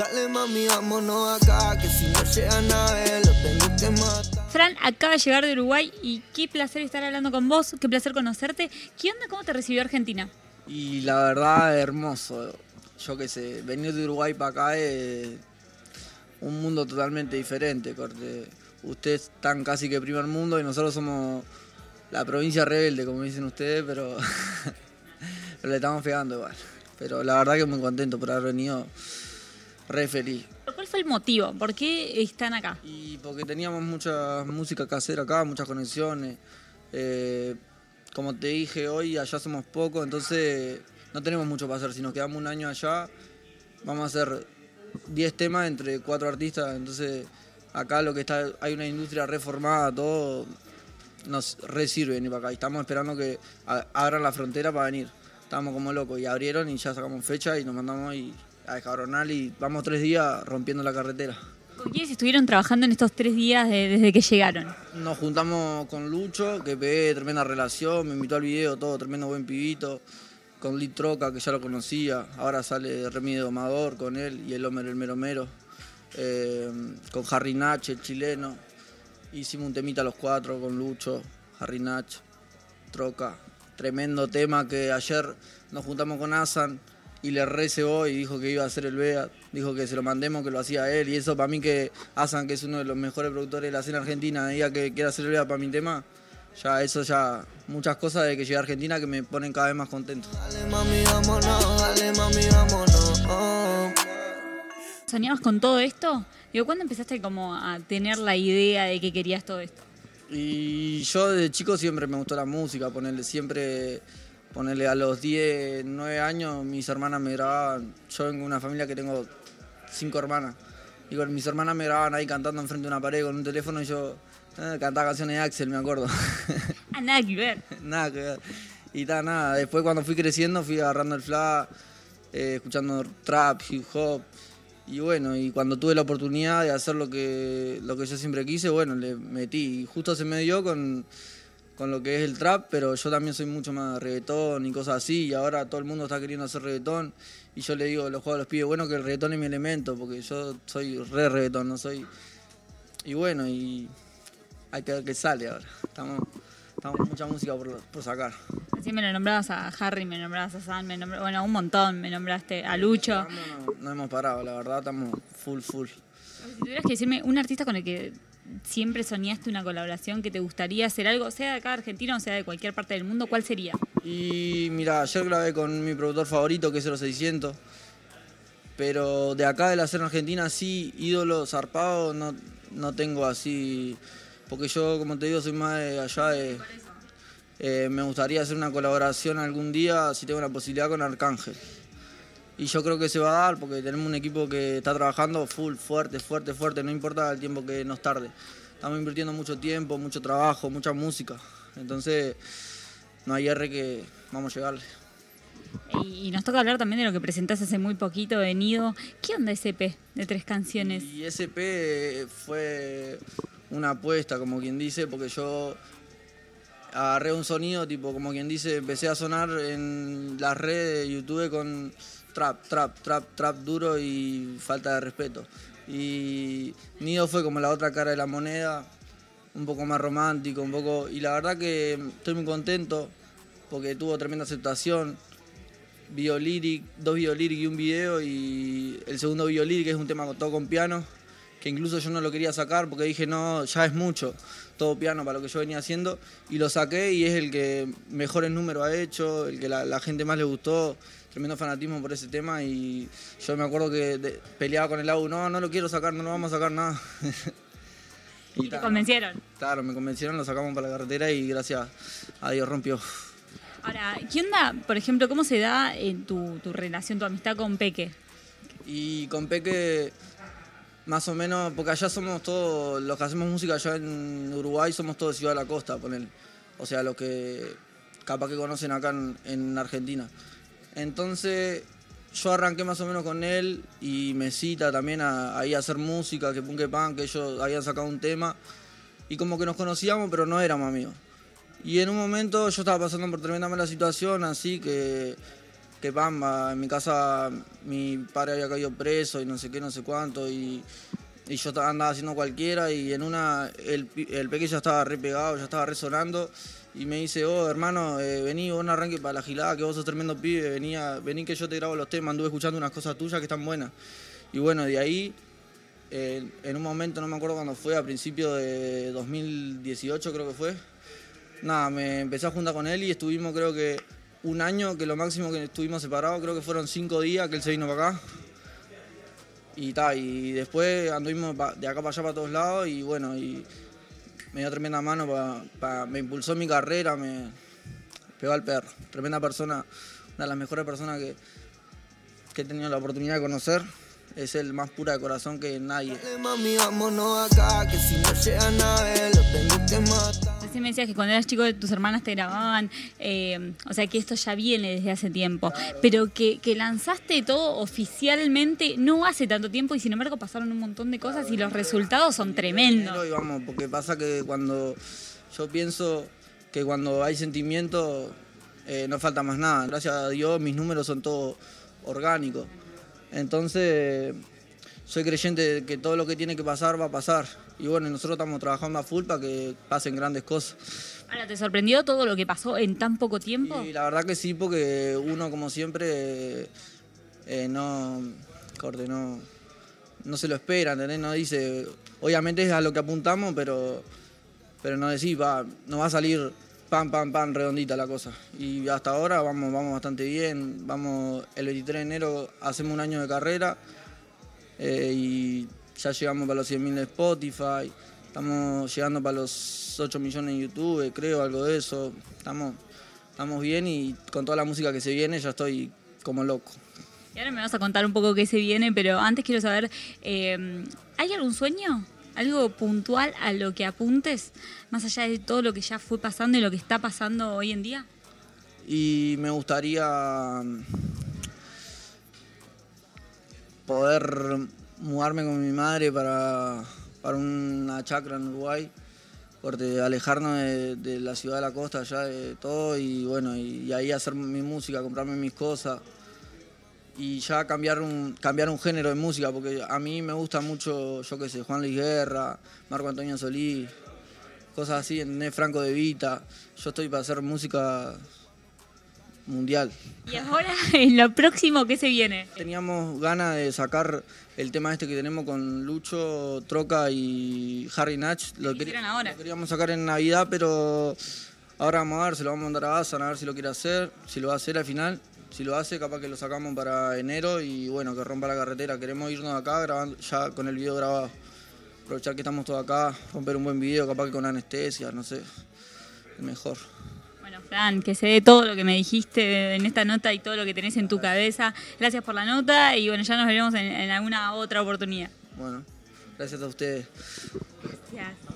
Dale mami, vámonos acá, que si no llegan a ver, lo tengo que matar. Fran acaba de llegar de Uruguay y qué placer estar hablando con vos, qué placer conocerte. ¿Qué onda? ¿Cómo te recibió Argentina? Y la verdad, hermoso. Yo qué sé, venir de Uruguay para acá es un mundo totalmente diferente. Corte. Ustedes están casi que primer mundo y nosotros somos la provincia rebelde, como dicen ustedes, pero, pero le estamos pegando igual. Pero la verdad que muy contento por haber venido, re feliz. ¿Cuál fue el motivo? ¿Por qué están acá? Y porque teníamos mucha música casera acá, muchas conexiones. Eh, como te dije hoy, allá somos pocos, entonces no tenemos mucho para hacer. Si nos quedamos un año allá, vamos a hacer 10 temas entre cuatro artistas. Entonces, acá lo que está, hay una industria reformada, todo nos re sirve venir para acá. Y estamos esperando que abran la frontera para venir. Estábamos como locos y abrieron y ya sacamos fecha y nos mandamos y a descabronar y vamos tres días rompiendo la carretera. ¿Con quiénes estuvieron trabajando en estos tres días de- desde que llegaron? Nos juntamos con Lucho, que pegué tremenda relación, me invitó al video, todo, tremendo buen pibito. Con Lit Troca, que ya lo conocía. Ahora sale Remy Domador con él y el Homer el Mero Mero. Eh, con Harry Nach, el chileno. Hicimos un temita los cuatro con Lucho, Harry Nach, Troca. Tremendo tema que ayer nos juntamos con Asan y le recebó y dijo que iba a hacer el BEA. Dijo que se lo mandemos, que lo hacía él. Y eso para mí que Asan, que es uno de los mejores productores de la escena argentina, diga que quiere hacer el BEA para mi tema. Ya eso ya, muchas cosas de que llegué a Argentina que me ponen cada vez más contento. Dale mami, vámonos, dale mami, vámonos. oh. ¿Soñabas con todo esto? Digo, ¿cuándo empezaste como a tener la idea de que querías todo esto? Y yo desde chico siempre me gustó la música, ponerle siempre, ponerle a los 10, 9 años, mis hermanas me grababan. Yo vengo de una familia que tengo cinco hermanas. Y con mis hermanas me grababan ahí cantando enfrente de una pared con un teléfono y yo eh, cantaba canciones de Axel, me acuerdo. Ah, nada que ver. nada que ver. Y ta, nada, después cuando fui creciendo fui agarrando el fla, eh, escuchando trap, hip hop. Y bueno, y cuando tuve la oportunidad de hacer lo que, lo que yo siempre quise, bueno, le metí. Y justo se me dio con, con lo que es el trap, pero yo también soy mucho más reggaetón y cosas así. Y ahora todo el mundo está queriendo hacer reggaetón. Y yo le digo, los juegos a los pibes, bueno, que el reggaetón es mi elemento, porque yo soy re reggaetón, no soy... Y bueno, y hay que ver qué sale ahora. Estamos, estamos con mucha música por, por sacar. Así me lo nombrabas a Harry, me nombrabas a Sam, me nombrabas, bueno, un montón, me nombraste a Lucho. No, no, no hemos parado, la verdad, estamos full, full. Si tuvieras que decirme un artista con el que siempre soñaste una colaboración, que te gustaría hacer algo, sea de acá de Argentina o sea de cualquier parte del mundo, ¿cuál sería? Y mira, ayer grabé con mi productor favorito, que es 0600. Pero de acá de la escena argentina, sí, ídolo zarpado, no, no tengo así. Porque yo, como te digo, soy más de allá de. eh, me gustaría hacer una colaboración algún día, si tengo la posibilidad, con Arcángel. Y yo creo que se va a dar porque tenemos un equipo que está trabajando full, fuerte, fuerte, fuerte, no importa el tiempo que nos tarde. Estamos invirtiendo mucho tiempo, mucho trabajo, mucha música. Entonces, no hay R que vamos a llegarle. Y, nos toca hablar también de lo que presentaste hace muy poquito de Nido. ¿Qué onda ese EP de tres canciones? Y SP fue una apuesta, como quien dice, porque yo agarré un sonido, tipo, como quien dice, empecé a sonar en las redes de YouTube con trap, trap, trap, trap duro y falta de respeto. Y Nido fue como la otra cara de la moneda, un poco más romántico, un poco... Y la verdad que estoy muy contento porque tuvo tremenda aceptación. Biolíric, dos Biolíric y un video y el segundo Biolíric es un tema todo con piano, que incluso yo no lo quería sacar porque dije no, ya es mucho, todo piano para lo que yo venía haciendo y lo saqué y es el que mejores números ha hecho, el que la, la gente más le gustó, tremendo fanatismo por ese tema y yo me acuerdo que de- peleaba con el AU, no, no lo quiero sacar, no lo vamos a sacar nada. ¿Y te convencieron? Claro, me convencieron, lo sacamos para la carretera y gracias a Dios rompió. Ahora, ¿qué onda, por ejemplo, cómo se da en tu, tu relación, tu amistad con Peque? Y con Peque, más o menos, porque allá somos todos, los que hacemos música allá en Uruguay, somos todos de Ciudad de la Costa, poner. O sea, los que capaz que conocen acá en, en Argentina. Entonces, yo arranqué más o menos con él y me cita también a, ahí a hacer música, que punk que pan, que ellos habían sacado un tema. Y como que nos conocíamos, pero no éramos amigos. Y en un momento yo estaba pasando por tremenda mala situación, así que que pamba, en mi casa mi padre había caído preso y no sé qué, no sé cuánto, y, y yo andaba haciendo cualquiera, y en una, el, el pequeño estaba re pegado, ya estaba resonando, y me dice, oh hermano, eh, vení, vos no arranque para la gilada, que vos sos tremendo pibe, vení, a- vení que yo te grabo los temas, anduve escuchando unas cosas tuyas que están buenas. Y bueno, de ahí, eh, en un momento, no me acuerdo cuándo fue, a principio de 2018 creo que fue, nada, me empecé a juntar con él y estuvimos creo que un año, que lo máximo que estuvimos separados, creo que fueron cinco días que él se vino para acá. Y ta, y después anduvimos de acá para allá para todos lados y bueno, y me dio tremenda mano, pa- me impulsó mi carrera, me pegó al perro. Tremenda persona, una de las mejores personas que, he tenido la oportunidad de conocer. Es el más pura de corazón que nadie. Recién me decías que cuando eras chico tus hermanas te grababan, eh, o sea que esto ya viene desde hace tiempo, pero que, que lanzaste todo oficialmente no hace tanto tiempo y sin embargo pasaron un montón de cosas y los resultados son tremendos. Y vamos, porque pasa que cuando yo pienso que cuando hay sentimiento eh, no falta más nada. Gracias a Dios mis números son todos orgánicos. Entonces soy creyente de que todo lo que tiene que pasar va a pasar. Y bueno, nosotros estamos trabajando a full para que pasen grandes cosas. Ahora, ¿te sorprendió todo lo que pasó en tan poco tiempo? Y la verdad que sí, porque uno como siempre eh, no, corte, no, no se lo espera, ¿entendés? No dice, obviamente es a lo que apuntamos, pero, pero no decís, va, no va a salir pam, pam, pam, redondita la cosa. Y hasta ahora vamos, vamos bastante bien, vamos, el 23 de enero hacemos un año de carrera eh, y ya llegamos para los 100.000 de Spotify, estamos llegando para los 8 millones en YouTube, creo, algo de eso. Estamos, estamos bien y con toda la música que se viene ya estoy como loco. Y ahora me vas a contar un poco qué se viene, pero antes quiero saber, eh, ¿hay algún sueño? ¿Algo puntual a lo que apuntes, más allá de todo lo que ya fue pasando y lo que está pasando hoy en día? Y me gustaría poder mudarme con mi madre para, para una chacra en Uruguay, alejarnos de, la ciudad de la costa, ya de todo, y bueno, y, y ahí hacer mi música, comprarme mis cosas y ya cambiar un, cambiar un género de música, porque a mí me gusta mucho, yo qué sé, Juan Luis Guerra, Marco Antonio Solís, cosas así, ¿entendés? Franco de Vita. Yo estoy para hacer música mundial. Y ahora, en lo próximo, ¿qué se viene? Teníamos ganas de sacar el tema este que tenemos con Lucho, Troca y Harry Natch. Lo, Que hicieron ahora. lo queríamos sacar en Navidad, pero ahora vamos a ver, se lo vamos a mandar a Asan a ver si lo quiere hacer, si lo va a hacer al final. Si lo hace, capaz que lo sacamos para enero y bueno, que rompa la carretera. Queremos irnos de acá grabando, ya con el video grabado. Aprovechar que estamos todos acá, romper un buen video, capaz que con anestesia, no sé. Mejor. Bueno, Fran, que se dé todo lo que me dijiste en esta nota y todo lo que tenés en tu cabeza. Gracias por la nota y bueno, ya nos veremos en, en alguna otra oportunidad. Bueno, gracias a ustedes. Gracias.